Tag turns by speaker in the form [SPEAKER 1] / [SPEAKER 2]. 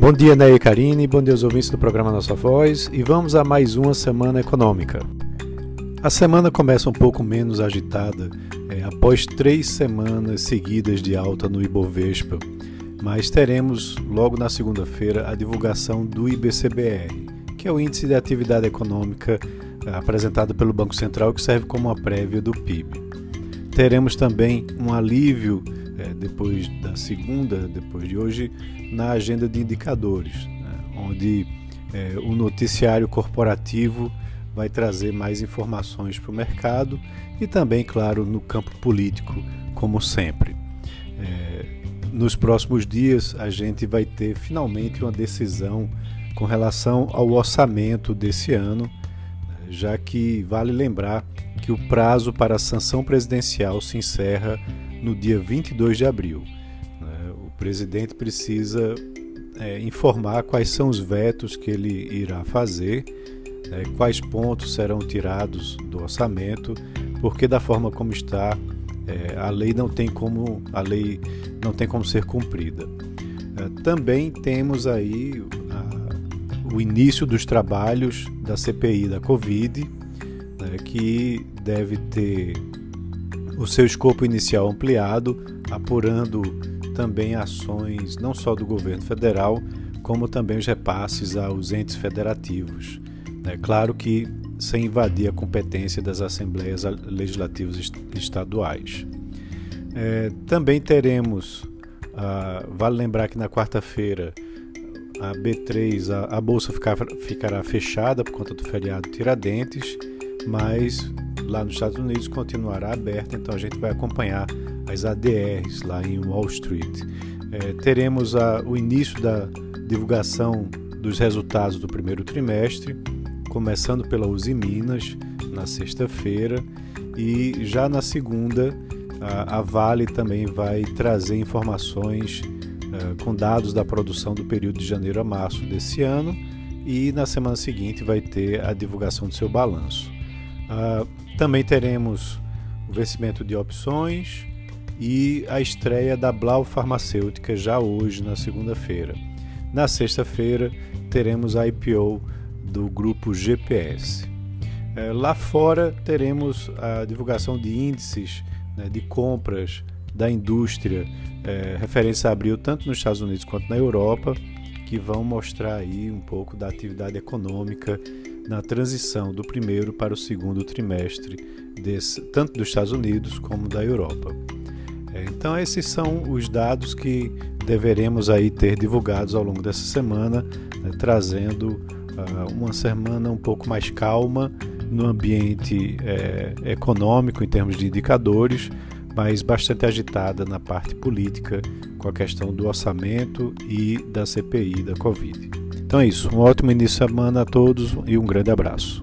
[SPEAKER 1] Bom dia, Ney e Karine, bom dia aos ouvintes do programa Nossa Voz e vamos a mais uma semana econômica. A semana começa um pouco menos agitada é, após três semanas seguidas de alta no Ibovespa, mas teremos logo na segunda-feira a divulgação do IBCBR, que é o Índice de Atividade Econômica é, apresentado pelo Banco Central, que serve como uma prévia do PIB. Teremos também um alívio é, depois da segunda, depois de hoje, na agenda de indicadores, né, onde é, o noticiário corporativo vai trazer mais informações para o mercado e também, claro, no campo político, como sempre. É, nos próximos dias, a gente vai ter finalmente uma decisão com relação ao orçamento desse ano, já que vale lembrar que o prazo para a sanção presidencial se encerra no dia 22 de abril. Né? O presidente precisa é, informar quais são os vetos que ele irá fazer, é, quais pontos serão tirados do orçamento, porque da forma como está, é, a lei não tem como a lei não tem como ser cumprida. É, também temos aí o início dos trabalhos da CPI da Covid, né, que deve ter o seu escopo inicial ampliado, apurando também ações não só do governo federal, como também os repasses aos entes federativos. É claro que sem invadir a competência das assembleias legislativas estaduais. É, também teremos, ah, vale lembrar que na quarta-feira a B3, a, a bolsa ficar, ficará fechada por conta do feriado Tiradentes, mas lá nos Estados Unidos continuará aberta, então a gente vai acompanhar as ADRs lá em Wall Street. É, teremos a, o início da divulgação dos resultados do primeiro trimestre, começando pela Uzi Minas na sexta-feira e já na segunda a, a, Vale também vai trazer informações uh, com dados da produção do período de janeiro a março desse ano e na semana seguinte vai ter a divulgação do seu balanço. Uh, também teremos o vencimento de opções e a estreia da Blau Farmacêutica já hoje, na segunda-feira. Na sexta-feira, teremos a IPO do grupo GPS. É, lá fora, teremos a divulgação de índices né, de compras da indústria é, referência a abril, tanto nos Estados Unidos quanto na Europa, que vão mostrar aí um pouco da atividade econômica na transição do primeiro para o segundo trimestre, desse, tanto dos Estados Unidos como da Europa. É, então esses são os dados que deveremos aí ter divulgados ao longo dessa semana, né, trazendo uh, uma semana um pouco mais calma no ambiente é, econômico em termos de indicadores, mas bastante agitada na parte política com a questão do orçamento e da CPI da Covid. Então é isso. Um ótimo início de semana a todos e um grande abraço.